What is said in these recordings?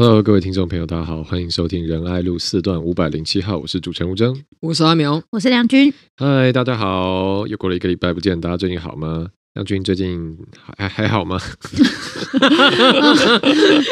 Hello，各位听众朋友，大家好，欢迎收听仁爱路四段五百零七号，我是主持人吴征，我是阿苗，我是梁军。嗨，大家好，又过了一个礼拜不见，大家最近好吗？梁军最近还还好吗？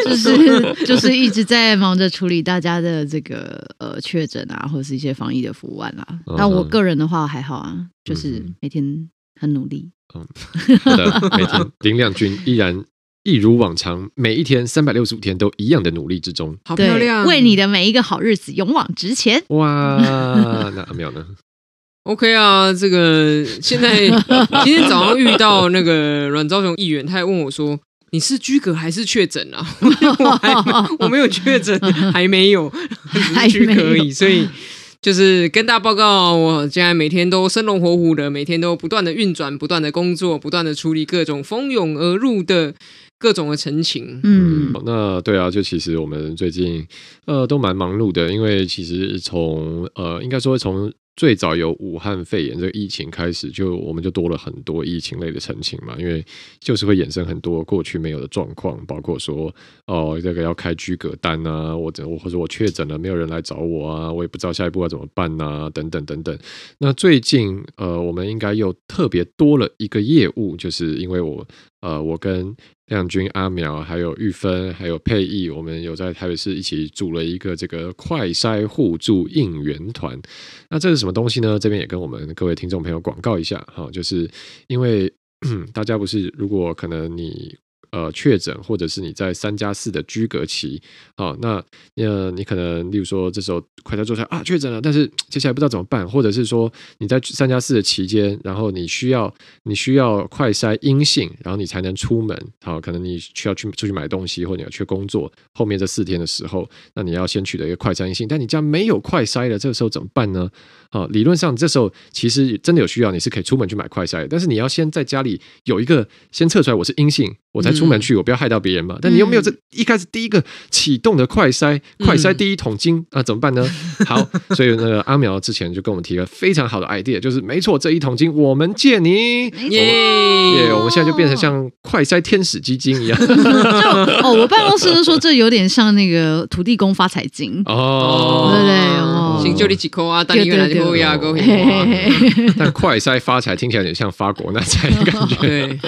就是就是一直在忙着处理大家的这个呃确诊啊，或者是一些防疫的服务案啊。那、uh. 我个人的话还好啊，就是每天很努力。嗯、uh，huh. 好的，每天林亮君依然。一如往常，每一天三百六十五天都一样的努力之中，好漂亮！为你的每一个好日子勇往直前。哇，那阿妙呢？OK 啊，这个现在 今天早上遇到那个阮昭雄议员，他还问我说：“你是居隔还是确诊啊？” 我还我没有确诊，还没有，还是居隔而已。所以就是跟大家报告，我现在每天都生龙活虎的，每天都不断的运转，不断的工作，不断的处理各种蜂拥而入的。各种的陈情，嗯，那对啊，就其实我们最近呃都蛮忙碌的，因为其实从呃应该说从。最早有武汉肺炎这个疫情开始，就我们就多了很多疫情类的陈情嘛，因为就是会衍生很多过去没有的状况，包括说哦，这个要开居隔单啊，我我或者我确诊了，没有人来找我啊，我也不知道下一步要怎么办啊，等等等等。那最近呃，我们应该又特别多了一个业务，就是因为我呃，我跟亮君、阿苗，还有玉芬，还有佩义，我们有在台北市一起组了一个这个快筛互助应援团。那这是什么东西呢？这边也跟我们各位听众朋友广告一下哈，就是因为 大家不是，如果可能你。呃，确诊或者是你在三加四的居隔期，好、哦，那呃，你可能例如说这时候快筛做出来啊，确诊了，但是接下来不知道怎么办，或者是说你在三加四的期间，然后你需要你需要快筛阴性，然后你才能出门，好、可能你需要去出去买东西，或者你要去工作，后面这四天的时候，那你要先取得一个快筛阴性，但你家没有快筛了，这个时候怎么办呢？好、理论上这时候其实真的有需要，你是可以出门去买快筛，但是你要先在家里有一个先测出来我是阴性，我才出门去，我不要害到别人嘛。但你又没有这一开始第一个启动的快筛，快筛第一桶金啊，怎么办呢？好，所以那个阿苗之前就跟我们提了非常好的 idea，就是没错，这一桶金我们借你，耶！我们现在就变成像快筛天使基金一样。就哦，我办公室都说这有点像那个土地公发财金哦，对对哦，行，就你几口啊，但你原来就会压够。但快筛发财听起来有点像发国难财的感觉。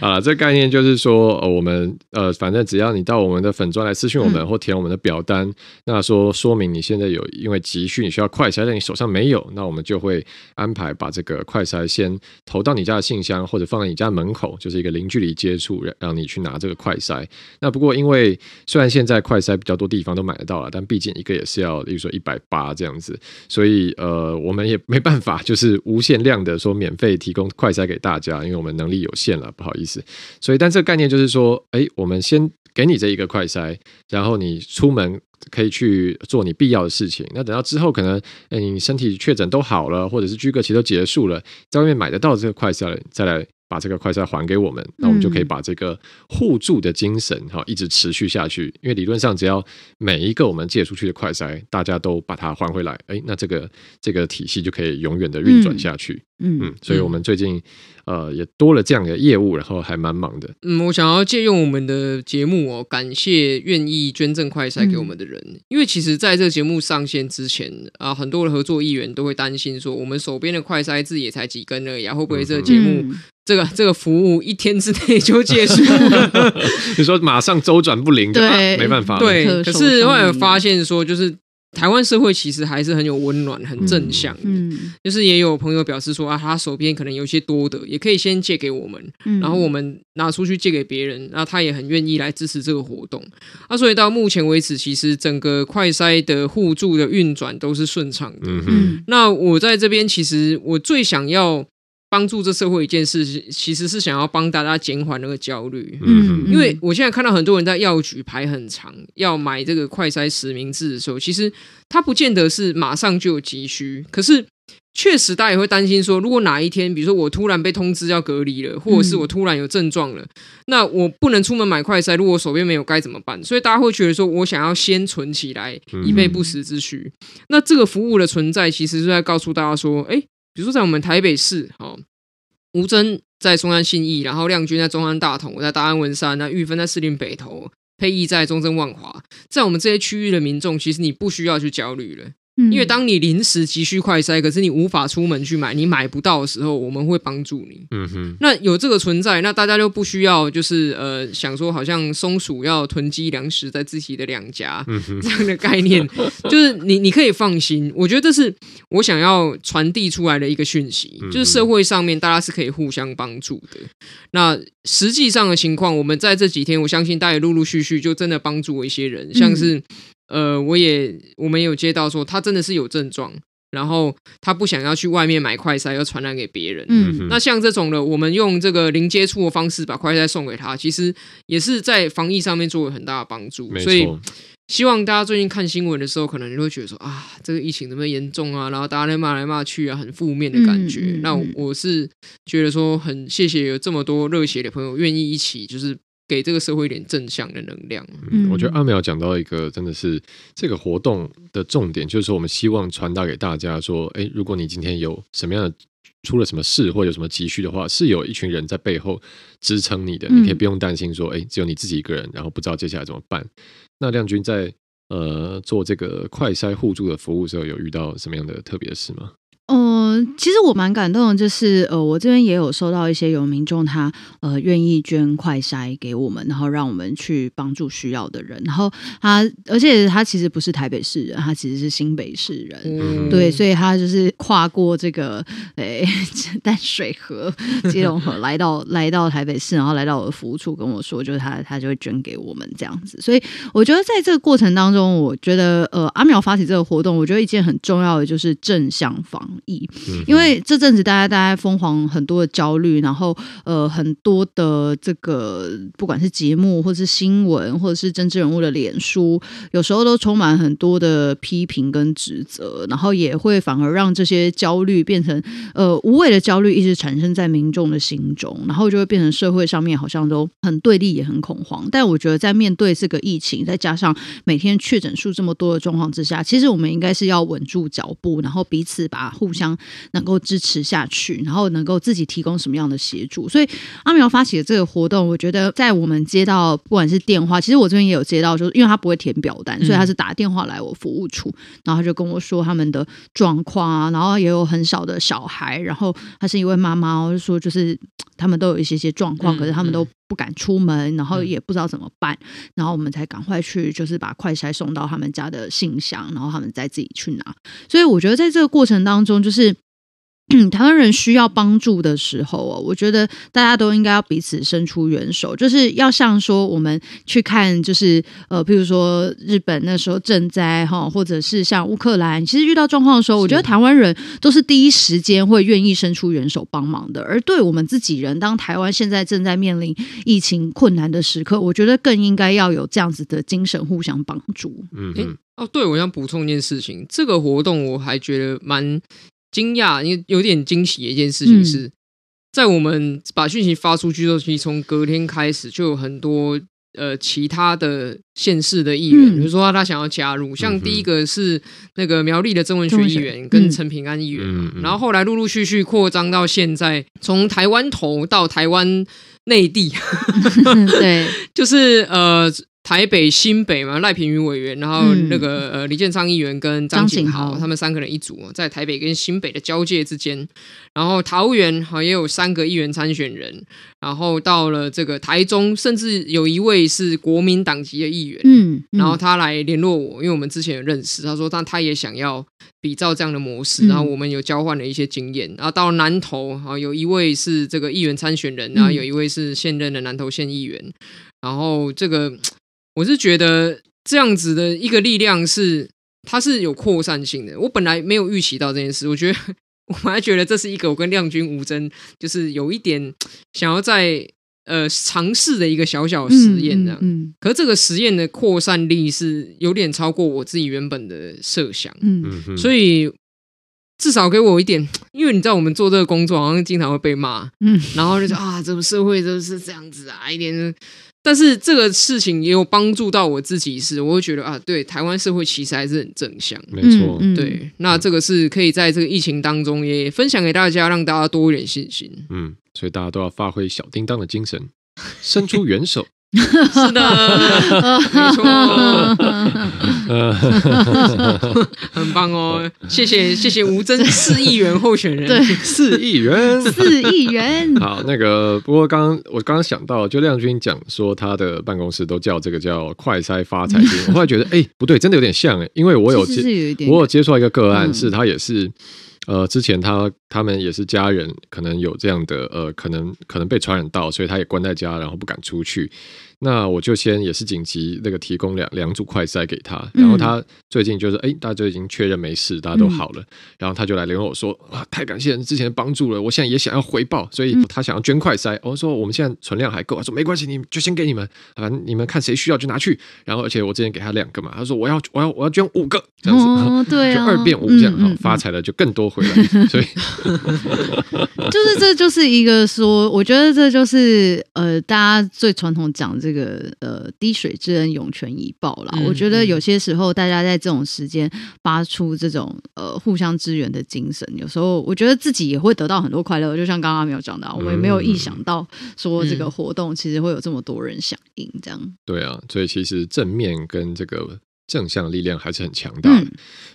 啊，这个概念就是说，呃，我们呃，反正只要你到我们的粉专来私讯我们，或填我们的表单，嗯、那说说明你现在有因为急需你需要快筛，但你手上没有，那我们就会安排把这个快筛先投到你家的信箱，或者放在你家门口，就是一个零距离接触，让让你去拿这个快筛。那不过因为虽然现在快筛比较多地方都买得到了，但毕竟一个也是要，例如说一百八这样子，所以呃，我们也没办法就是无限量的说免费提供快筛给大家，因为我们能力有限了，不好意思。意思所以，但这个概念就是说，哎，我们先给你这一个快筛，然后你出门可以去做你必要的事情。那等到之后，可能哎，你身体确诊都好了，或者是居隔期都结束了，在外面买得到这个快筛，再来。把这个快筛还给我们，那我们就可以把这个互助的精神哈一直持续下去。因为理论上，只要每一个我们借出去的快筛，大家都把它还回来，哎，那这个这个体系就可以永远的运转下去。嗯嗯，所以我们最近呃也多了这样的业务，然后还蛮忙的。嗯，我想要借用我们的节目哦，感谢愿意捐赠快筛给我们的人，嗯、因为其实在这个节目上线之前啊，很多的合作议员都会担心说，我们手边的快筛字也才几根而已，会不会这个节目？嗯这个这个服务一天之内就结束了，你说马上周转不灵，对、啊，没办法。对，可是后来发现说，就是台湾社会其实还是很有温暖、很正向的。嗯，就是也有朋友表示说啊，他手边可能有些多的，也可以先借给我们，然后我们拿出去借给别人，然后他也很愿意来支持这个活动。啊，所以到目前为止，其实整个快筛的互助的运转都是顺畅的。嗯哼，那我在这边其实我最想要。帮助这社会一件事，其实是想要帮大家减缓那个焦虑。嗯，因为我现在看到很多人在药局排很长，要买这个快筛实名制的时候，其实他不见得是马上就有急需。可是确实，大家也会担心说，如果哪一天，比如说我突然被通知要隔离了，或者是我突然有症状了，嗯、那我不能出门买快筛，如果我手边没有该怎么办？所以大家会觉得说，我想要先存起来，以备不时之需。嗯、那这个服务的存在，其实是在告诉大家说，哎。比如说，在我们台北市，哦，吴征在松山信义，然后亮君在中山大同，我在大安文山，那玉芬在士林北投，佩义在、中正万华，在我们这些区域的民众，其实你不需要去焦虑了。因为当你临时急需快筛，可是你无法出门去买，你买不到的时候，我们会帮助你。嗯哼。那有这个存在，那大家就不需要就是呃想说，好像松鼠要囤积粮食在自己的两颊这样的概念，就是你你可以放心。我觉得这是我想要传递出来的一个讯息，就是社会上面大家是可以互相帮助的。那实际上的情况，我们在这几天，我相信大家也陆陆续续就真的帮助了一些人，像是。呃，我也我们有接到说，他真的是有症状，然后他不想要去外面买快筛，要传染给别人。嗯，那像这种的，我们用这个零接触的方式把快筛送给他，其实也是在防疫上面做了很大的帮助。所以希望大家最近看新闻的时候，可能你会觉得说啊，这个疫情怎么严重啊？然后大家在骂来骂去啊，很负面的感觉。嗯嗯嗯、那我是觉得说，很谢谢有这么多热血的朋友愿意一起，就是。给这个社会一点正向的能量。嗯，我觉得阿苗讲到一个真的是这个活动的重点，就是说我们希望传达给大家说，哎，如果你今天有什么样的出了什么事，或有什么急需的话，是有一群人在背后支撑你的，你可以不用担心说，哎，只有你自己一个人，然后不知道接下来怎么办。那亮君在呃做这个快筛互助的服务的时候，有遇到什么样的特别的事吗？嗯，其实我蛮感动的，就是呃，我这边也有收到一些有民众他呃愿意捐快筛给我们，然后让我们去帮助需要的人。然后他，而且他其实不是台北市人，他其实是新北市人，嗯、对，所以他就是跨过这个诶 淡水河、基隆河来到来到台北市，然后来到我的服务处跟我说，就是他他就会捐给我们这样子。所以我觉得在这个过程当中，我觉得呃阿苗发起这个活动，我觉得一件很重要的就是正向防。因为这阵子大家大家疯狂很多的焦虑，然后呃很多的这个不管是节目或是新闻或者是政治人物的脸书，有时候都充满很多的批评跟指责，然后也会反而让这些焦虑变成呃无谓的焦虑一直产生在民众的心中，然后就会变成社会上面好像都很对立也很恐慌。但我觉得在面对这个疫情，再加上每天确诊数这么多的状况之下，其实我们应该是要稳住脚步，然后彼此把互相能够支持下去，然后能够自己提供什么样的协助。所以阿苗发起的这个活动，我觉得在我们接到不管是电话，其实我这边也有接到，就是因为他不会填表单，所以他是打电话来我服务处，嗯、然后他就跟我说他们的状况啊，然后也有很少的小孩，然后他是一位妈妈，我就说就是他们都有一些些状况，可是他们都不敢出门，然后也不知道怎么办，然后我们才赶快去，就是把快筛送到他们家的信箱，然后他们再自己去拿。所以我觉得在这个过程当中，就是。嗯，台湾人需要帮助的时候哦，我觉得大家都应该要彼此伸出援手，就是要像说我们去看，就是呃，譬如说日本那时候赈灾哈，或者是像乌克兰，其实遇到状况的时候，我觉得台湾人都是第一时间会愿意伸出援手帮忙的。而对我们自己人，当台湾现在正在面临疫情困难的时刻，我觉得更应该要有这样子的精神互相帮助。嗯嗯，哦，对，我想补充一件事情，这个活动我还觉得蛮。惊讶，因为有点惊喜的一件事情是，在我们把讯息发出去之后，其实从隔天开始就有很多呃其他的县市的议员，比如说他想要加入，像第一个是那个苗栗的曾文学议员跟陈平安议员，然后后来陆陆续续扩张到现在，从台湾头到台湾内地，对，就是呃。台北、新北嘛，赖品妤委员，然后那个、嗯、呃李建昌议员跟张景豪，他们三个人一组，在台北跟新北的交界之间。然后桃园好也有三个议员参选人，然后到了这个台中，甚至有一位是国民党籍的议员，嗯，嗯然后他来联络我，因为我们之前有认识，他说但他也想要比照这样的模式，然后我们有交换了一些经验。然后到南投，好有一位是这个议员参选人，然后有一位是现任的南投县议员，然后这个。我是觉得这样子的一个力量是，它是有扩散性的。我本来没有预期到这件事，我觉得 我本来觉得这是一个我跟亮君吴真就是有一点想要在呃尝试的一个小小实验这样。嗯，嗯，嗯，可是这个实验的扩散力是有点超过我自己原本的设想。嗯，所以至少给我一点，因为你知道我们做这个工作好像经常会被骂，嗯，然后就说啊，这个社会就是这样子啊，一点。但是这个事情也有帮助到我自己，是我会觉得啊，对台湾社会其实还是很正向，没错，对，那这个是可以在这个疫情当中也分享给大家，让大家多一点信心。嗯，所以大家都要发挥小叮当的精神，伸出援手，是的，没错，很棒哦！谢谢谢谢吴峥市议员候选人，对，四议员，四议员。好，那个不过刚刚我刚刚想到，就亮君讲说他的办公室都叫这个叫快筛发财金，我后来觉得哎不对，真的有点像哎，因为我有接有我有接触到一个个案，嗯、是他也是。呃，之前他他们也是家人，可能有这样的呃，可能可能被传染到，所以他也关在家，然后不敢出去。那我就先也是紧急那个提供两两组快筛给他，然后他最近就是哎、欸，大家就已经确认没事，大家都好了，然后他就来联络我说啊，太感谢之前的帮助了，我现在也想要回报，所以他想要捐快筛。我说我们现在存量还够，他说没关系，你就先给你们，反正你们看谁需要就拿去。然后而且我之前给他两个嘛，他说我要我要我要捐五个这样子，哦、对、啊，就二变五这样，嗯嗯、发财了就更多回来。所以 就是这就是一个说，我觉得这就是呃，大家最传统讲这个。呃，滴水之恩，涌泉以报啦。嗯、我觉得有些时候，大家在这种时间发出这种呃互相支援的精神，有时候我觉得自己也会得到很多快乐。就像刚刚没有讲到，我们也没有意想到说这个活动其实会有这么多人响应，这样、嗯。对啊，所以其实正面跟这个。正向力量还是很强大的。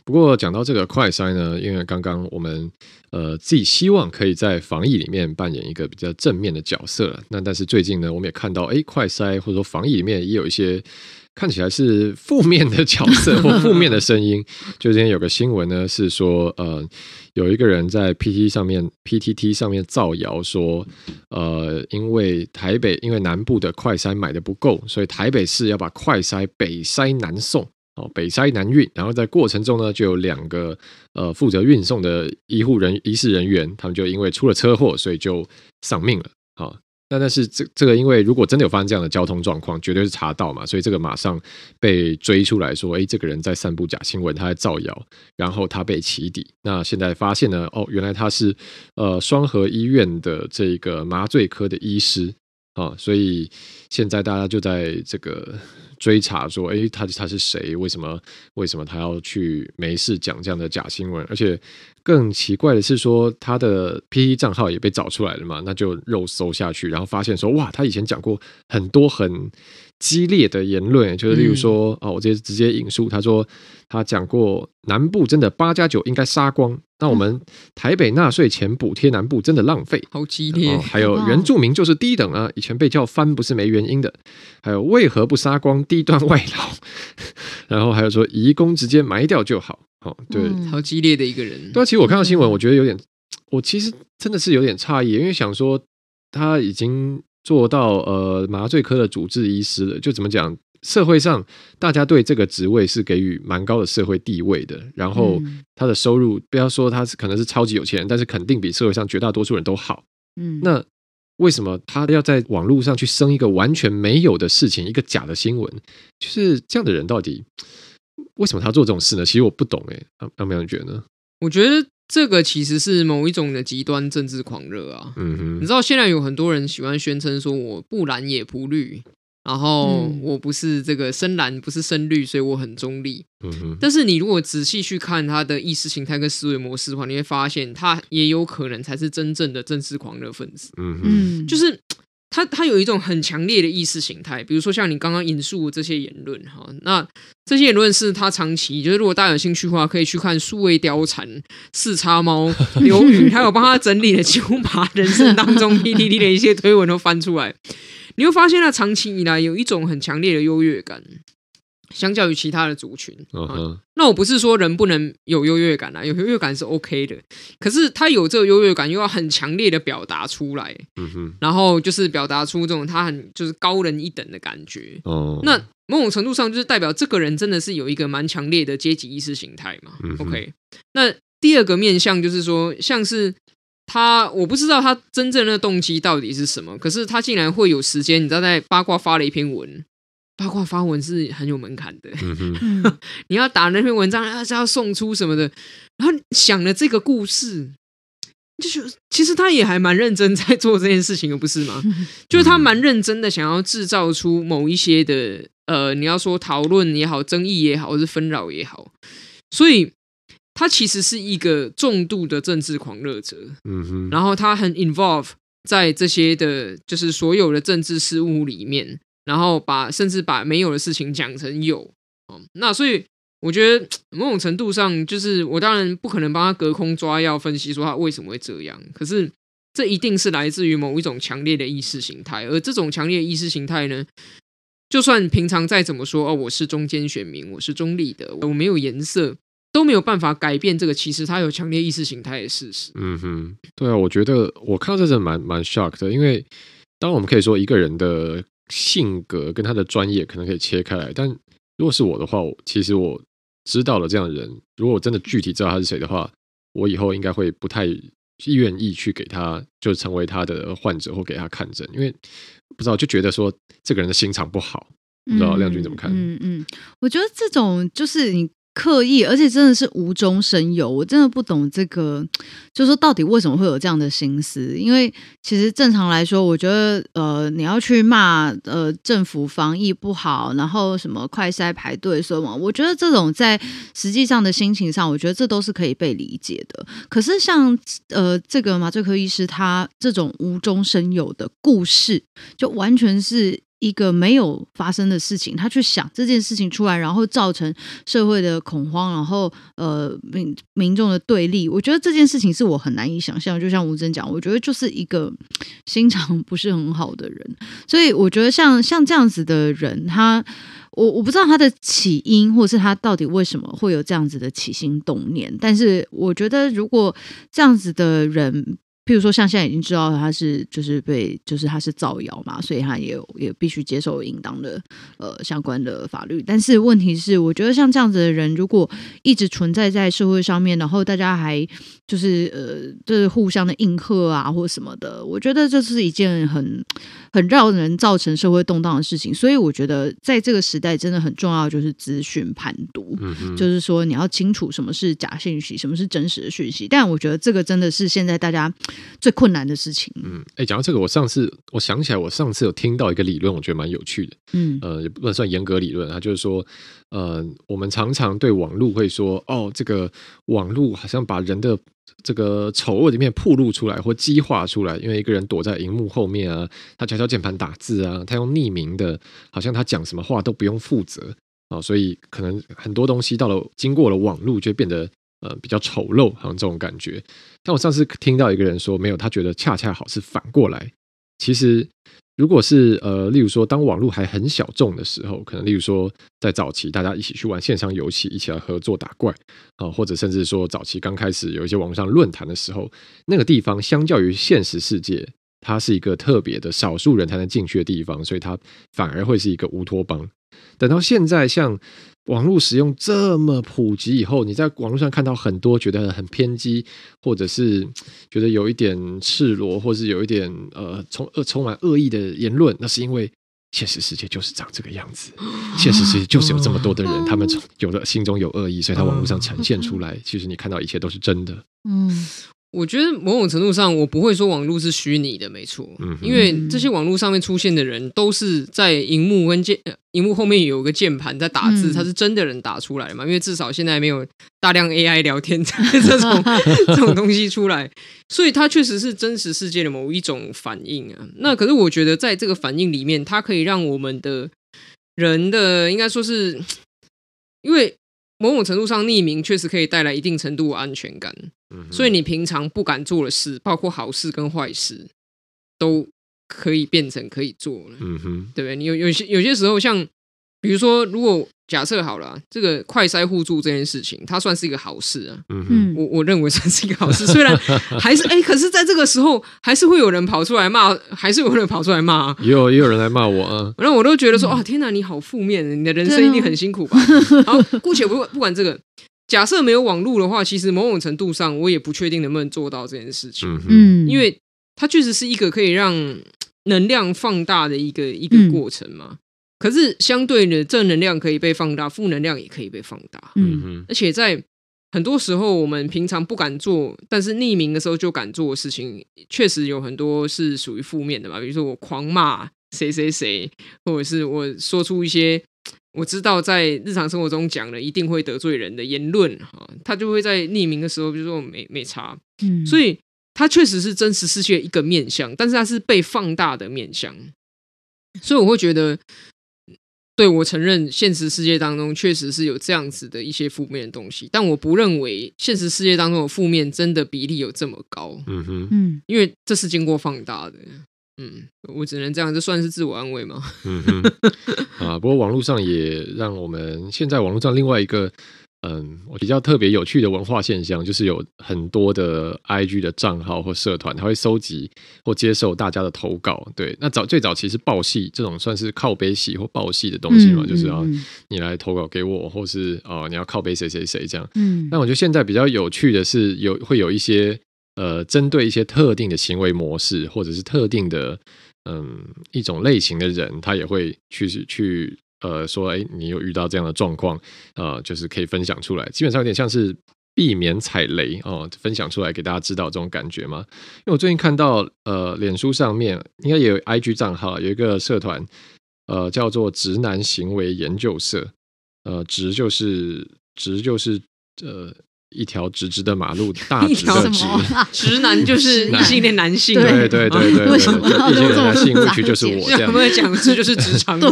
不过讲到这个快筛呢，因为刚刚我们呃自己希望可以在防疫里面扮演一个比较正面的角色。那但是最近呢，我们也看到，哎，快筛或者说防疫里面也有一些看起来是负面的角色 或负面的声音。就今天有个新闻呢，是说呃有一个人在 PT 上面 PTT 上面造谣说，呃因为台北因为南部的快筛买的不够，所以台北市要把快筛北筛南送。哦，北塞南运，然后在过程中呢，就有两个呃负责运送的医护人医事人员，他们就因为出了车祸，所以就丧命了。好，那但是这这个，因为如果真的有发生这样的交通状况，绝对是查到嘛，所以这个马上被追出来说，哎，这个人在散布假新闻，他在造谣，然后他被起底。那现在发现呢，哦，原来他是呃双和医院的这个麻醉科的医师啊，所以现在大家就在这个。追查说，哎，他他是谁？为什么为什么他要去没事讲这样的假新闻？而且更奇怪的是说，他的 PTT 账号也被找出来了嘛？那就肉搜下去，然后发现说，哇，他以前讲过很多很激烈的言论，就是例如说，哦，我直接直接引述，他说他讲过南部真的八加九应该杀光。那我们台北纳税钱补贴南部真的浪费，好激烈。还有原住民就是低等啊，以前被叫番不是没原因的。还有为何不杀光低端外劳？然后还有说移工直接埋掉就好。哦，对，好激烈的一个人。对啊，其实我看到新闻，我觉得有点，我其实真的是有点诧异，因为想说他已经做到呃麻醉科的主治医师了，就怎么讲？社会上，大家对这个职位是给予蛮高的社会地位的。然后他的收入，不要说他是可能是超级有钱人，但是肯定比社会上绝大多数人都好。嗯，那为什么他要在网络上去生一个完全没有的事情，一个假的新闻？就是这样的人到底为什么他做这种事呢？其实我不懂哎，有没有人觉得呢？我觉得这个其实是某一种的极端政治狂热啊。嗯哼，你知道现在有很多人喜欢宣称说我不蓝也不绿。然后我不是这个深蓝，不是深绿，所以我很中立。嗯哼。但是你如果仔细去看他的意识形态跟思维模式的话，你会发现他也有可能才是真正的政治狂热分子。嗯哼。就是他他有一种很强烈的意识形态，比如说像你刚刚引述的这些言论哈，那这些言论是他长期就是如果大家有兴趣的话，可以去看数位貂蝉、四叉猫、刘宇，还有帮他整理的几乎把人生当中 PTT 的一些推文都翻出来。你会发现，他长期以来有一种很强烈的优越感，相较于其他的族群。Uh huh. 啊、那我不是说人不能有优越感啊，有优越感是 OK 的。可是他有这个优越感，又要很强烈的表达出来。Uh. 然后就是表达出这种他很就是高人一等的感觉。Uh. 那某种程度上就是代表这个人真的是有一个蛮强烈的阶级意识形态嘛。Uh. OK。那第二个面向就是说，像是。他我不知道他真正的动机到底是什么，可是他竟然会有时间，你知道在八卦发了一篇文，八卦发文是很有门槛的，嗯、哼。你要打那篇文章，还是要送出什么的，然后想了这个故事，就是其实他也还蛮认真在做这件事情，不是吗？就是他蛮认真的想要制造出某一些的呃，你要说讨论也好，争议也好，或是纷扰也好，所以。他其实是一个重度的政治狂热者，嗯哼，然后他很 involve 在这些的，就是所有的政治事务里面，然后把甚至把没有的事情讲成有。那所以我觉得 某种程度上，就是我当然不可能帮他隔空抓药分析说他为什么会这样，可是这一定是来自于某一种强烈的意识形态，而这种强烈的意识形态呢，就算平常再怎么说哦，我是中间选民，我是中立的，我没有颜色，都没有办法改变这个其实他有强烈意识形态的事实。嗯哼，对啊，我觉得我看到这阵蛮蛮 shock 的，因为当然我们可以说一个人的性格跟他的专业可能可以切开来，但如果是我的话，我其实我知道了这样的人，如果我真的具体知道他是谁的话，我以后应该会不太愿意去给他，就成为他的患者或给他看诊，因为不知道就觉得说这个人的心肠不好，不知道亮君怎么看？嗯嗯，嗯，我觉得这种就是你。刻意，而且真的是无中生有，我真的不懂这个，就是说到底为什么会有这样的心思？因为其实正常来说，我觉得呃，你要去骂呃政府防疫不好，然后什么快筛排队什么，我觉得这种在实际上的心情上，我觉得这都是可以被理解的。可是像呃这个麻醉科医师他这种无中生有的故事，就完全是。一个没有发生的事情，他去想这件事情出来，然后造成社会的恐慌，然后呃民民众的对立。我觉得这件事情是我很难以想象。就像吴峥讲，我觉得就是一个心肠 不是很好的人。所以我觉得像像这样子的人，他我我不知道他的起因，或是他到底为什么会有这样子的起心动念。但是我觉得，如果这样子的人，譬如说，像现在已经知道他是就是被就是他是造谣嘛，所以他也也必须接受应当的呃相关的法律。但是问题是，我觉得像这样子的人，如果一直存在在社会上面，然后大家还就是呃就是互相的应和啊或什么的，我觉得这是一件很很让人造成社会动荡的事情。所以我觉得在这个时代真的很重要，就是资讯判读，就是说你要清楚什么是假信息，什么是真实的讯息。但我觉得这个真的是现在大家。最困难的事情。嗯，哎、欸，讲到这个，我上次我想起来，我上次有听到一个理论，我觉得蛮有趣的。嗯，呃，也不能算严格理论，它就是说，呃，我们常常对网络会说，哦，这个网络好像把人的这个丑恶的一面暴露出来或激化出来，因为一个人躲在荧幕后面啊，他敲敲键盘打字啊，他用匿名的，好像他讲什么话都不用负责啊、哦，所以可能很多东西到了经过了网络，就变得。呃，比较丑陋，好像这种感觉。但我上次听到一个人说，没有，他觉得恰恰好是反过来。其实，如果是呃，例如说，当网络还很小众的时候，可能例如说，在早期大家一起去玩线上游戏，一起来合作打怪啊、或者甚至说早期刚开始有一些网上论坛的时候，那个地方相较于现实世界，它是一个特别的少数人才能进去的地方，所以它反而会是一个乌托邦。等到现在，像网络使用这么普及以后，你在网络上看到很多觉得很偏激，或者是觉得有一点赤裸，或是有一点呃充恶充满恶意的言论，那是因为现实世界就是长这个样子，现实世界就是有这么多的人，他们有的心中有恶意，所以他网络上呈现出来，其实你看到一切都是真的。嗯。我觉得某种程度上，我不会说网络是虚拟的，没错，因为这些网络上面出现的人都是在荧幕跟键，荧幕后面有个键盘在打字，他是真的人打出来的嘛？因为至少现在没有大量 AI 聊天 这种这种东西出来，所以它确实是真实世界的某一种反应啊。那可是我觉得在这个反应里面，它可以让我们的人的应该说是，因为。某种程度上，匿名确实可以带来一定程度的安全感，所以你平常不敢做的事，包括好事跟坏事，都可以变成可以做了。嗯哼，对不对？你有有些有些时候，像比如说，如果。假设好了，这个快筛互助这件事情，它算是一个好事啊。嗯，我我认为算是一个好事，虽然还是哎，可是在这个时候，还是会有人跑出来骂，还是有人跑出来骂啊。也有也有人来骂我啊。然后我都觉得说，哦，天哪，你好负面，你的人生一定很辛苦吧？好，姑且不管不管这个，假设没有网络的话，其实某种程度上，我也不确定能不能做到这件事情。嗯，因为它确实是一个可以让能量放大的一个一个过程嘛。可是相对的，正能量可以被放大，负能量也可以被放大。嗯哼，而且在很多时候，我们平常不敢做，但是匿名的时候就敢做的事情，确实有很多是属于负面的吧。比如说我狂骂谁谁谁，或者是我说出一些我知道在日常生活中讲了一定会得罪人的言论，哈，他就会在匿名的时候，比如说我没没查。嗯，所以它确实是真实世界一个面相，但是它是被放大的面相。所以我会觉得。对，我承认现实世界当中确实是有这样子的一些负面的东西，但我不认为现实世界当中的负面真的比例有这么高。嗯哼，嗯，因为这是经过放大的。嗯，我只能这样，这算是自我安慰吗？嗯哼，啊，不过网络上也让我们现在网络上另外一个。嗯，我比较特别有趣的文化现象，就是有很多的 IG 的账号或社团，他会收集或接受大家的投稿。对，那早最早其实报系这种算是靠背系或报系的东西嘛，嗯、就是啊，你来投稿给我，或是哦、呃，你要靠背谁谁谁这样。嗯，但我觉得现在比较有趣的是有，有会有一些呃，针对一些特定的行为模式，或者是特定的嗯一种类型的人，他也会去去。呃，说，哎，你有遇到这样的状况，呃，就是可以分享出来，基本上有点像是避免踩雷哦、分享出来给大家知道这种感觉吗？因为我最近看到，呃，脸书上面应该也有 IG 账号，有一个社团，呃，叫做“直男行为研究社”，呃，直就是直就是呃。一条直直的马路，大直的直，直男就是异性恋男性，对对对对 对，异性恋男性，过去就是我这样。有没有讲这就是直肠？对，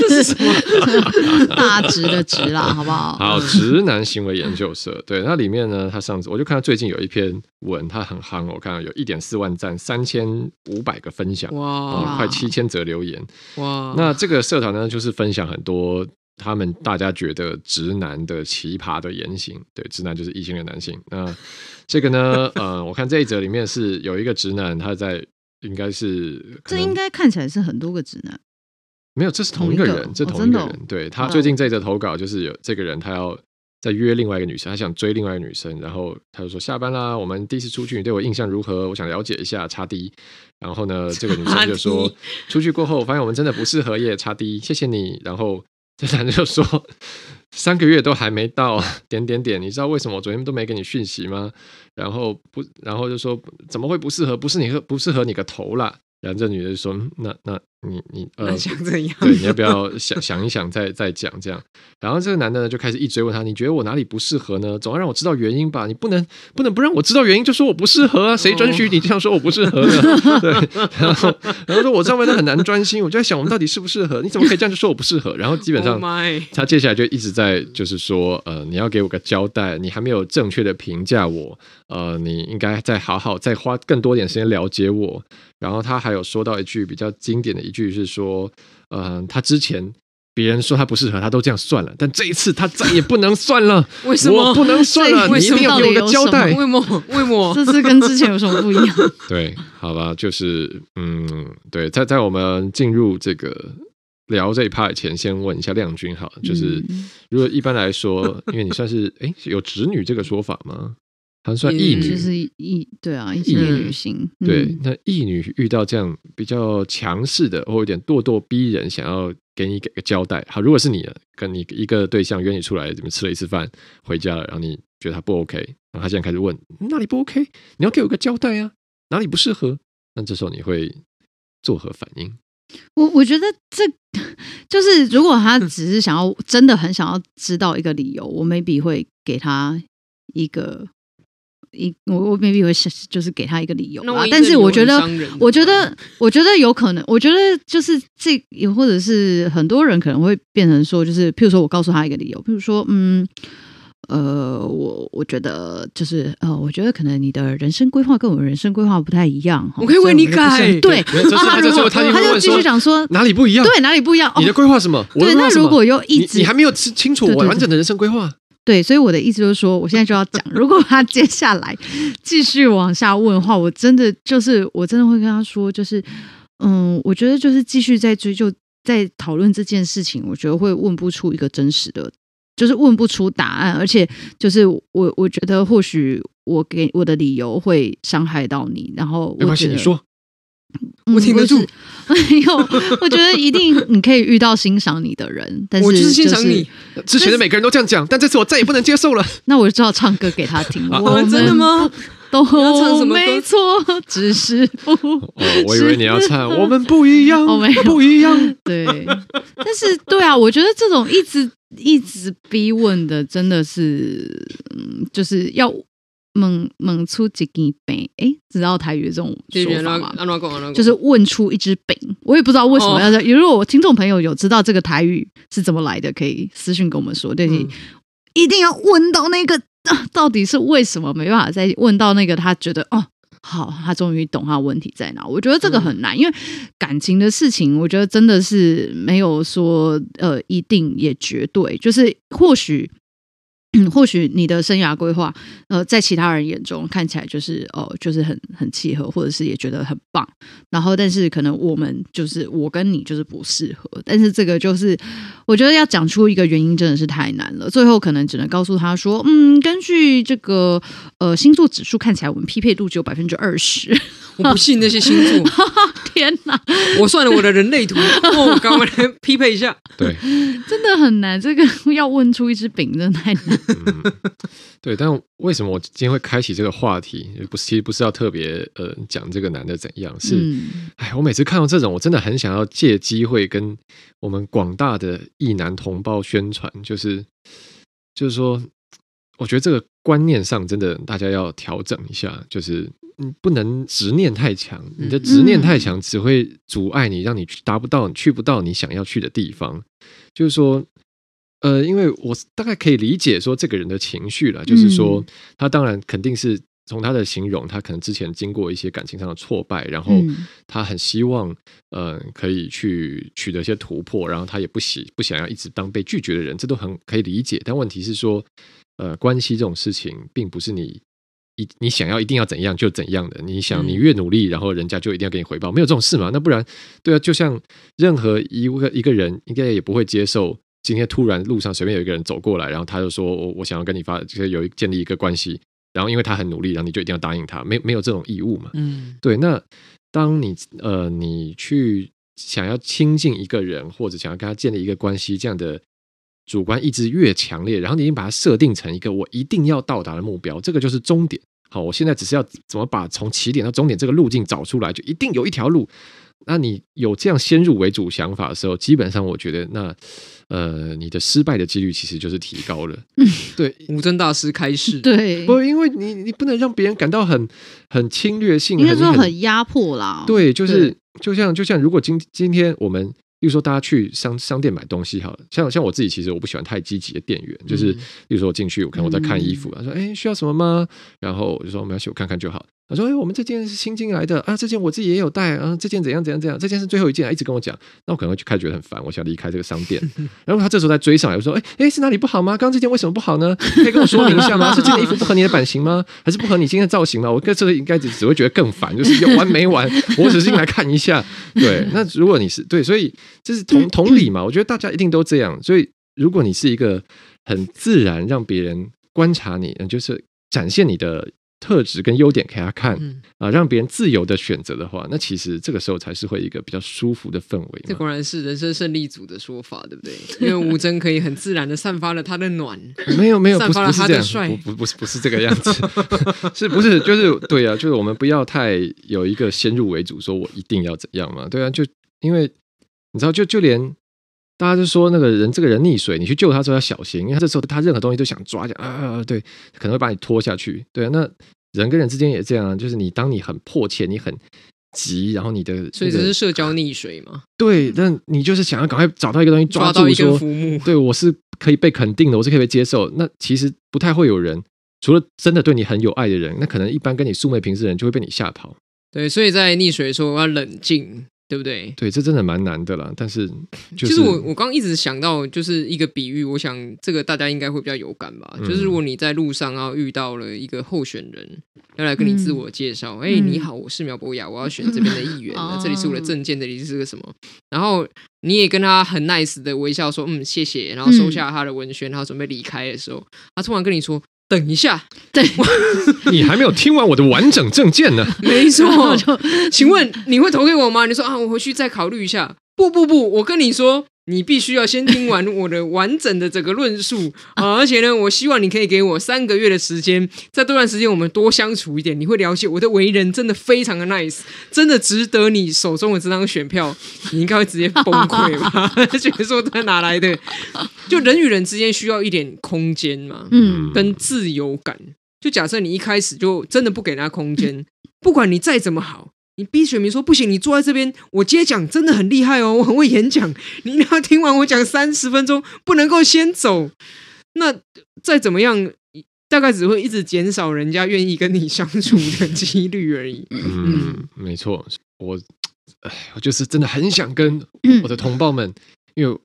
这是什么？大直的直啦，好不好？好，直男行为研究社，对，那里面呢，他上次我就看到最近有一篇文，他很夯，我看到有一点四万赞，三千五百个分享，哇，快七千则留言，哇。那这个社团呢，就是分享很多。他们大家觉得直男的奇葩的言行，对，直男就是异性的男性。那这个呢，呃，我看这一则里面是有一个直男，他在应该是这应该看起来是很多个直男，没有，这是同一个人，这同一个人。哦、对，他最近这则投稿就是有这个人，他要再约另外一个女生，他想追另外一个女生，然后他就说下班啦，我们第一次出去，你对我印象如何？我想了解一下，差 D。然后呢，这个女生就说 出去过后，发现我们真的不适合耶，差 D，谢谢你。然后。这男的就说：“三个月都还没到，点点点，你知道为什么我昨天都没给你讯息吗？”然后不，然后就说：“怎么会不适合？不是你，不适合你个头啦。”然后这女的就说：“那那。”你你呃，想怎样？对，你要不要想想一想再，再再讲这样？然后这个男的呢，就开始一追问他：“你觉得我哪里不适合呢？总要让我知道原因吧？你不能不能不让我知道原因就说我不适合啊？谁准许你这样说我不适合呢？” 对，然后然后说：“我这样问他很难专心，我就在想我们到底适不适合？你怎么可以这样就说我不适合？”然后基本上他接下来就一直在就是说：“呃，你要给我个交代，你还没有正确的评价我，呃，你应该再好好再花更多点时间了解我。”然后他还有说到一句比较经典的一句是说。嗯、呃，他之前别人说他不适合，他都这样算了，但这一次他再也不能算了。为什么我不能算了？你一定要给我个交代。为什么？为什么？这次跟之前有什么不一样？对，好吧，就是嗯，对，在在我们进入这个聊这一 part 前，先问一下亮君，好，就是如果一般来说，因为你算是哎有侄女这个说法吗？还算异女，就是异对啊，异女性。对，那异女遇到这样比较强势的，或有点咄咄逼人，想要给你给个交代。好，如果是你跟你一个对象约你出来，你们吃了一次饭，回家了，然后你觉得他不 OK，然后他现在开始问哪里不 OK，你要给我个交代啊，哪里不适合？那这时候你会作何反应？我我觉得这就是，如果他只是想要真的很想要知道一个理由，我 maybe 会给他一个。一我我 maybe 会就是给他一个理由啊，但是我觉得我觉得我觉得有可能，我觉得就是这也或者是很多人可能会变成说，就是譬如说我告诉他一个理由，譬如说嗯呃我我觉得就是呃我觉得可能你的人生规划跟我人生规划不太一样，我可以为你改，对，然后他如果他就继续讲说哪里不一样，对哪里不一样，你的规划什么？对，那如果又一直你还没有清楚我完整的人生规划。对，所以我的意思就是说，我现在就要讲，如果他接下来继续往下问的话，我真的就是，我真的会跟他说，就是，嗯，我觉得就是继续在追究，在讨论这件事情，我觉得会问不出一个真实的，就是问不出答案，而且就是我，我觉得或许我给我的理由会伤害到你，然后我觉得。我挺得住，哎呦，我觉得一定你可以遇到欣赏你的人，但是、就是、我就是欣赏你。之前的每个人都这样讲，但这次我再也不能接受了。那我就只好唱歌给他听。我们真的吗？都唱什么？没错，只是不。哦，我以为你要唱。我们不一样，我们不一样。对，但是对啊，我觉得这种一直一直逼问的，真的是，嗯，就是要。猛猛出几根饼，哎，知道台语这种说法吗？就是问出一只饼，我也不知道为什么要这样。如果我听众朋友有知道这个台语是怎么来的，可以私信跟我们说。对，嗯、一定要问到那个、啊、到底是为什么没办法再问到那个他觉得哦。好，他终于懂他问题在哪。我觉得这个很难，嗯、因为感情的事情，我觉得真的是没有说呃一定也绝对，就是或许。嗯，或许你的生涯规划，呃，在其他人眼中看起来就是哦，就是很很契合，或者是也觉得很棒。然后，但是可能我们就是我跟你就是不适合。但是这个就是我觉得要讲出一个原因真的是太难了。最后可能只能告诉他说，嗯，根据这个呃星座指数看起来，我们匹配度只有百分之二十。我不信那些星座，天哪！我算了我的人类图，哦，我刚刚来匹配一下。对，真的很难。这个要问出一只饼，真的太难。嗯，对，但为什么我今天会开启这个话题？不是，其实不是要特别呃讲这个男的怎样，是，哎、嗯，我每次看到这种，我真的很想要借机会跟我们广大的异男同胞宣传，就是，就是说，我觉得这个观念上真的大家要调整一下，就是你不能执念太强，你的执念太强只会阻碍你，让你达不到、你去不到你想要去的地方，就是说。呃，因为我大概可以理解说这个人的情绪了，就是说他当然肯定是从他的形容，他可能之前经过一些感情上的挫败，然后他很希望呃可以去取得一些突破，然后他也不喜不想要一直当被拒绝的人，这都很可以理解。但问题是说，呃，关系这种事情并不是你一你想要一定要怎样就怎样的，你想你越努力，然后人家就一定要给你回报，没有这种事嘛？那不然对啊，就像任何一个一个人应该也不会接受。今天突然路上随便有一个人走过来，然后他就说：“我我想要跟你发，就是有建立一个关系。”然后因为他很努力，然后你就一定要答应他，没没有这种义务嘛？嗯，对。那当你呃你去想要亲近一个人，或者想要跟他建立一个关系，这样的主观意志越强烈，然后你已经把它设定成一个我一定要到达的目标，这个就是终点。好，我现在只是要怎么把从起点到终点这个路径找出来，就一定有一条路。那你有这样先入为主想法的时候，基本上我觉得那。呃，你的失败的几率其实就是提高了。嗯，对，吴峥大师开始，对，不，因为你你不能让别人感到很很侵略性，应该说很压迫啦。对，就是就像就像如果今今天我们，比如说大家去商商店买东西，好了，像像我自己，其实我不喜欢太积极的店员，就是比如说我进去，我看我在看衣服，他说，哎，需要什么吗？然后我就说没关系，我看看就好。他说：“哎，我们这件是新进来的啊，这件我自己也有带啊，这件怎样怎样怎样，这件是最后一件，一直跟我讲。那我可能会就开始觉得很烦，我想离开这个商店。然后他这时候再追上来，我说：哎哎，是哪里不好吗？刚刚这件为什么不好呢？可以跟我说明一下吗？是这件衣服不合你的版型吗？还是不合你今天的造型吗？我这个应该只只会觉得更烦，就是有完没完。我只是进来看一下。对，那如果你是对，所以这是同同理嘛。我觉得大家一定都这样。所以如果你是一个很自然让别人观察你，就是展现你的。”特质跟优点给他看啊，让别人自由的选择的话，那其实这个时候才是会一个比较舒服的氛围。这果然是人生胜利组的说法，对不对？因为吴征可以很自然的散发了他的暖，没有没有，散发了他的帅，不不不是不是这个样子，是不是就是对啊？就是我们不要太有一个先入为主，说我一定要怎样嘛？对啊，就因为你知道，就就连。大家就说那个人，这个人溺水，你去救他时候要小心，因为他这时候他任何东西都想抓，啊啊，对，可能会把你拖下去。对啊，那人跟人之间也这样啊，就是你当你很迫切，你很急，然后你的，所以这是社交溺水嘛？对，但你就是想要赶快找到一个东西抓住，说，抓到一浮木，对我是可以被肯定的，我是可以被接受。那其实不太会有人，除了真的对你很有爱的人，那可能一般跟你素昧平生的人就会被你吓跑。对，所以在溺水的时候我要冷静。对不对？对，这真的蛮难的啦。但是、就是，其实我我刚一直想到就是一个比喻，我想这个大家应该会比较有感吧。嗯、就是如果你在路上然后遇到了一个候选人要来跟你自我介绍，哎、嗯，你好，我是苗博雅，我要选这边的议员，嗯、这里是我的证件，这里是个什么？然后你也跟他很 nice 的微笑说，嗯，谢谢，然后收下他的文宣，然后准备离开的时候，他突然跟你说。等一下，对，你还没有听完我的完整证件呢。没错，请问你会投给我吗？你说啊，我回去再考虑一下。不不不，我跟你说。你必须要先听完我的完整的整个论述 啊！而且呢，我希望你可以给我三个月的时间，在这段时间我们多相处一点，你会了解我的为人真的非常的 nice，真的值得你手中的这张选票。你应该会直接崩溃吧？觉得说他哪来的？就人与人之间需要一点空间嘛，嗯，跟自由感。就假设你一开始就真的不给他空间，不管你再怎么好，你逼选民说不行，你坐在这边，我接讲真的很厉害哦，我很会演讲，你一定要听完我讲三十分钟，不能够先走。那再怎么样，大概只会一直减少人家愿意跟你相处的 几率而已。嗯，没错，我，哎，我就是真的很想跟我的同胞们，嗯、因为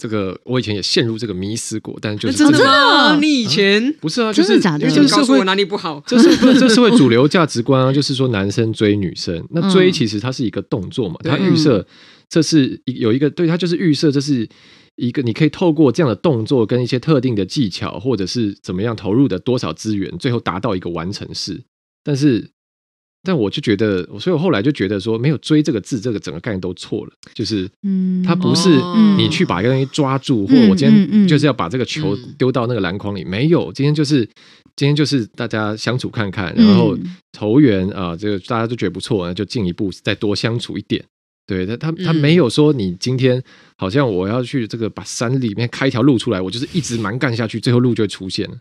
这个我以前也陷入这个迷思过，但就是真的吗？你以前、啊、不是啊？就是假的，就是告诉我哪里不好？这是不是这社会 主流价值观啊？就是说男生追女生，那追其实它是一个动作嘛，它预设这是有一个对，它就是预设这是。一个你可以透过这样的动作跟一些特定的技巧，或者是怎么样投入的多少资源，最后达到一个完成式。但是，但我就觉得，所以我后来就觉得说，没有追这个字，这个整个概念都错了。就是，嗯，它不是你去把一个东西抓住，或者我今天就是要把这个球丢到那个篮筐里。没有，今天就是今天就是大家相处看看，然后投缘啊，这个大家都觉得不错，那就进一步再多相处一点。对他，他他没有说你今天好像我要去这个把山里面开一条路出来，我就是一直蛮干下去，最后路就会出现了，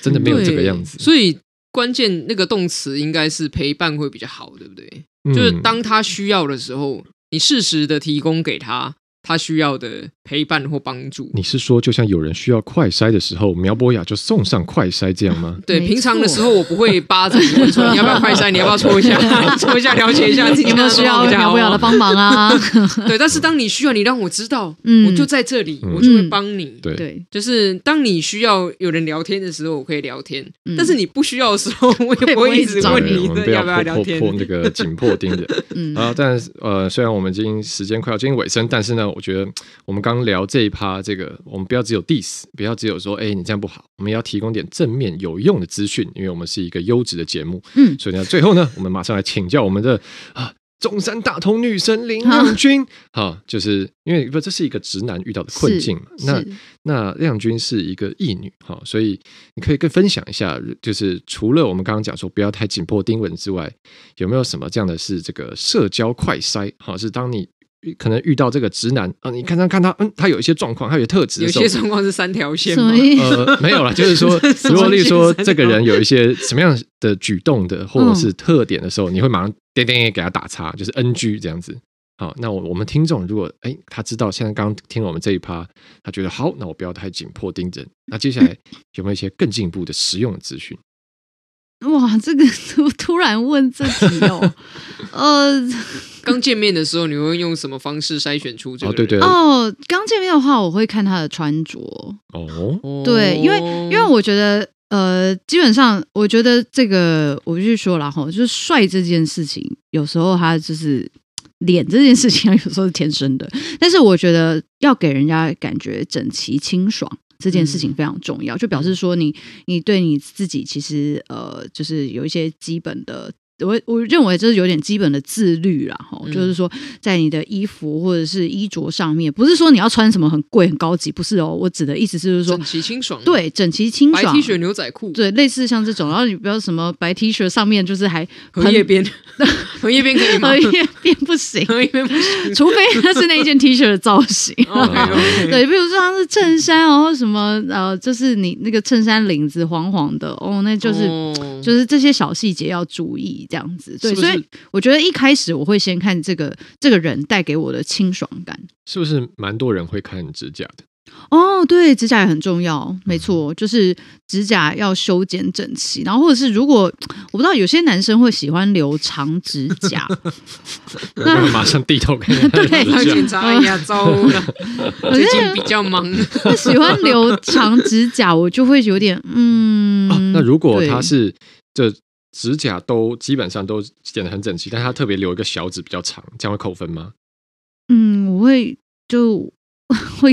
真的没有这个样子。所以关键那个动词应该是陪伴会比较好，对不对？嗯、就是当他需要的时候，你适时的提供给他。他需要的陪伴或帮助，你是说就像有人需要快筛的时候，苗博雅就送上快筛这样吗？对，平常的时候我不会扒着你问说你要不要快筛，你要不要搓一下，搓一下了解一下自己有没有需要苗博雅的帮忙啊？对，但是当你需要，你让我知道，嗯我就在这里，我就会帮你。对，就是当你需要有人聊天的时候，我可以聊天；但是你不需要的时候，我也不会一直问你要不要聊天。破那个紧迫盯着。嗯啊，但是呃，虽然我们已经时间快要接近尾声，但是呢。我觉得我们刚聊这一趴，这个我们不要只有 diss，不要只有说，哎，你这样不好。我们要提供点正面有用的资讯，因为我们是一个优质的节目。嗯，所以呢，最后呢，我们马上来请教我们的啊，中山大同女神林亮君。好、啊，就是因为不，这是一个直男遇到的困境。那那亮君是一个异女，哈、啊，所以你可以跟分享一下，就是除了我们刚刚讲说不要太紧迫丁文之外，有没有什么这样的是这个社交快筛？好、啊，是当你。可能遇到这个直男啊，你看他看他，嗯，他有一些状况，他有特质。有些状况是三条线吗？呃，没有啦，就是说，如果例如说这个人有一些什么样的举动的，或者是特点的时候，你会马上点点给他打叉，就是 NG 这样子。好，那我我们听众如果哎，他知道现在刚刚听了我们这一趴，他觉得好，那我不要太紧迫盯着。那接下来有没有一些更进一步的实用的资讯？哇，这个 突突然问这题哦，呃，刚见面的时候你会用什么方式筛选出这个？哦，对对哦，刚见面的话，我会看他的穿着哦，对，因为因为我觉得呃，基本上我觉得这个我必须说了哈，就是帅这件事情，有时候他就是脸这件事情，有时候是天生的，但是我觉得要给人家感觉整齐清爽。这件事情非常重要，就表示说你你对你自己其实呃，就是有一些基本的。我我认为这是有点基本的自律啦，哈、嗯，就是说在你的衣服或者是衣着上面，不是说你要穿什么很贵很高级，不是哦，我指的意思是说整齐清爽，对，整齐清爽，白 T 恤牛仔裤，对，类似像这种，然后你不要什么白 T 恤上面就是还荷叶边，荷叶边可以吗？荷叶边不行，荷叶边不行，除非它是那一件 T 恤的造型。对，比如说它是衬衫哦，或什么呃，就是你那个衬衫领子黄黄的哦，那就是、哦、就是这些小细节要注意。这样子，对，是？是所以我觉得一开始我会先看这个这个人带给我的清爽感，是不是？蛮多人会看指甲的？哦，对，指甲也很重要，没错，就是指甲要修剪整齐，然后或者是如果我不知道有些男生会喜欢留长指甲，那马上低头看，对，检查一下，糟了，最近比较忙，我喜欢留长指甲，我就会有点嗯、啊，那如果他是这。指甲都基本上都剪得很整齐，但他特别留一个小指比较长，这样会扣分吗？嗯，我会就 会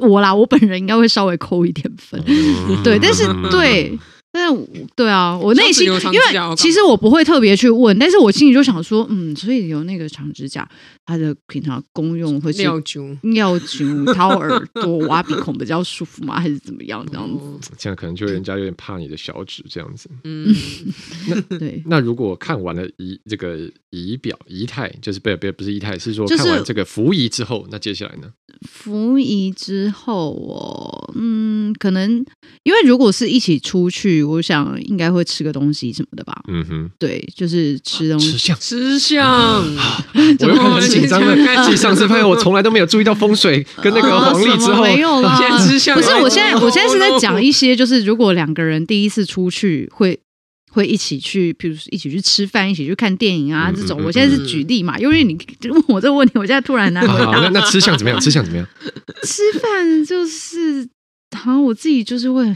我啦，我本人应该会稍微扣一点分，嗯、对，但是对。但是对啊，我内心因为其实我不会特别去问，但是我心里就想说，嗯，所以有那个长指甲，它的平常功用会是尿灸、尿灸、掏耳朵、挖鼻孔比较舒服吗？还是怎么样？这样子，这样可能就人家有点怕你的小指这样子。嗯，那对，那如果看完了仪这个仪表仪态，就是不不不是仪态，是说看完这个服仪之后，那接下来呢？服仪之后哦，嗯，可能因为如果是一起出去。我想应该会吃个东西什么的吧。嗯哼，对，就是吃东西，吃相，吃相。我又开始紧张了。自己上次发现我从来都没有注意到风水 跟那个黄历之后，没有啦。吃相不是，我现在我现在是在讲一些，就是如果两个人第一次出去会。会一起去，比如一起去吃饭，一起去看电影啊，这种。我现在是举例嘛，因为你问我这个问题，我现在突然难回答。那那吃相怎么样？吃相怎么样？吃饭就是，好像我自己就是会，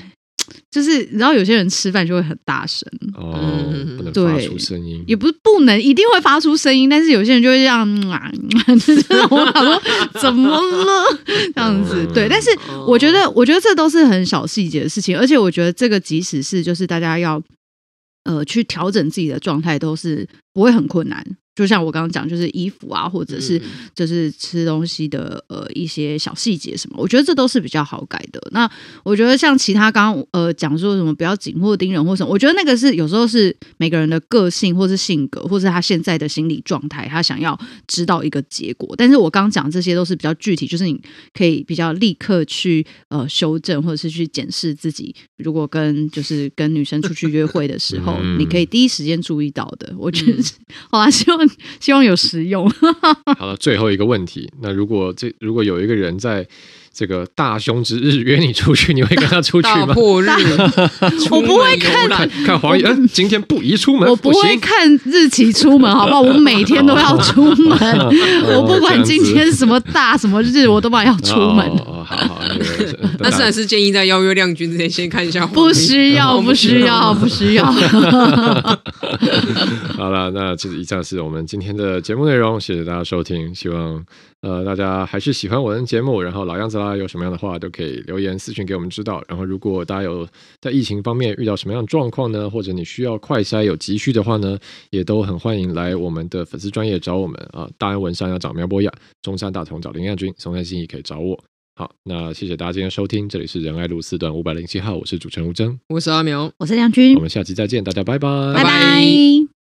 就是你知道，有些人吃饭就会很大声哦，不能发出声音，也不是不能，一定会发出声音，但是有些人就会这样啊，就是我想说怎么了这样子，对。但是我觉得，我觉得这都是很小细节的事情，而且我觉得这个即使是就是大家要。呃，去调整自己的状态都是不会很困难。就像我刚刚讲，就是衣服啊，或者是就是吃东西的呃一些小细节什么，我觉得这都是比较好改的。那我觉得像其他刚刚呃讲说什么不要紧或盯人或什么，我觉得那个是有时候是每个人的个性或是性格，或是他现在的心理状态，他想要知道一个结果。但是我刚刚讲这些都是比较具体，就是你可以比较立刻去呃修正，或者是去检视自己。如果跟就是跟女生出去约会的时候，你可以第一时间注意到的。我觉得好啦，希望。希望有实用。好了，最后一个问题，那如果这如果有一个人在。这个大凶之日约你出去，你会跟他出去吗？大破日，我不会看看黄奕，嗯，今天不宜出门。我不会看日期出门，好不好？我每天都要出门，我不管今天什么大什么日，我都把要出门。好好，那自然是建议在邀约亮君之前先看一下。不需要，不需要，不需要。好了，那这以上是我们今天的节目内容，谢谢大家收听，希望。呃，大家还是喜欢我的节目，然后老样子啦，有什么样的话都可以留言私信给我们知道。然后，如果大家有在疫情方面遇到什么样的状况呢，或者你需要快筛有急需的话呢，也都很欢迎来我们的粉丝专业找我们啊。大安文山要找苗博雅，中山大同找林亚军，松山新义可以找我。好，那谢谢大家今天收听，这里是仁爱路四段五百零七号，我是主持人吴峥，我是阿苗，我是亮君，我们下期再见，大家拜拜，拜拜。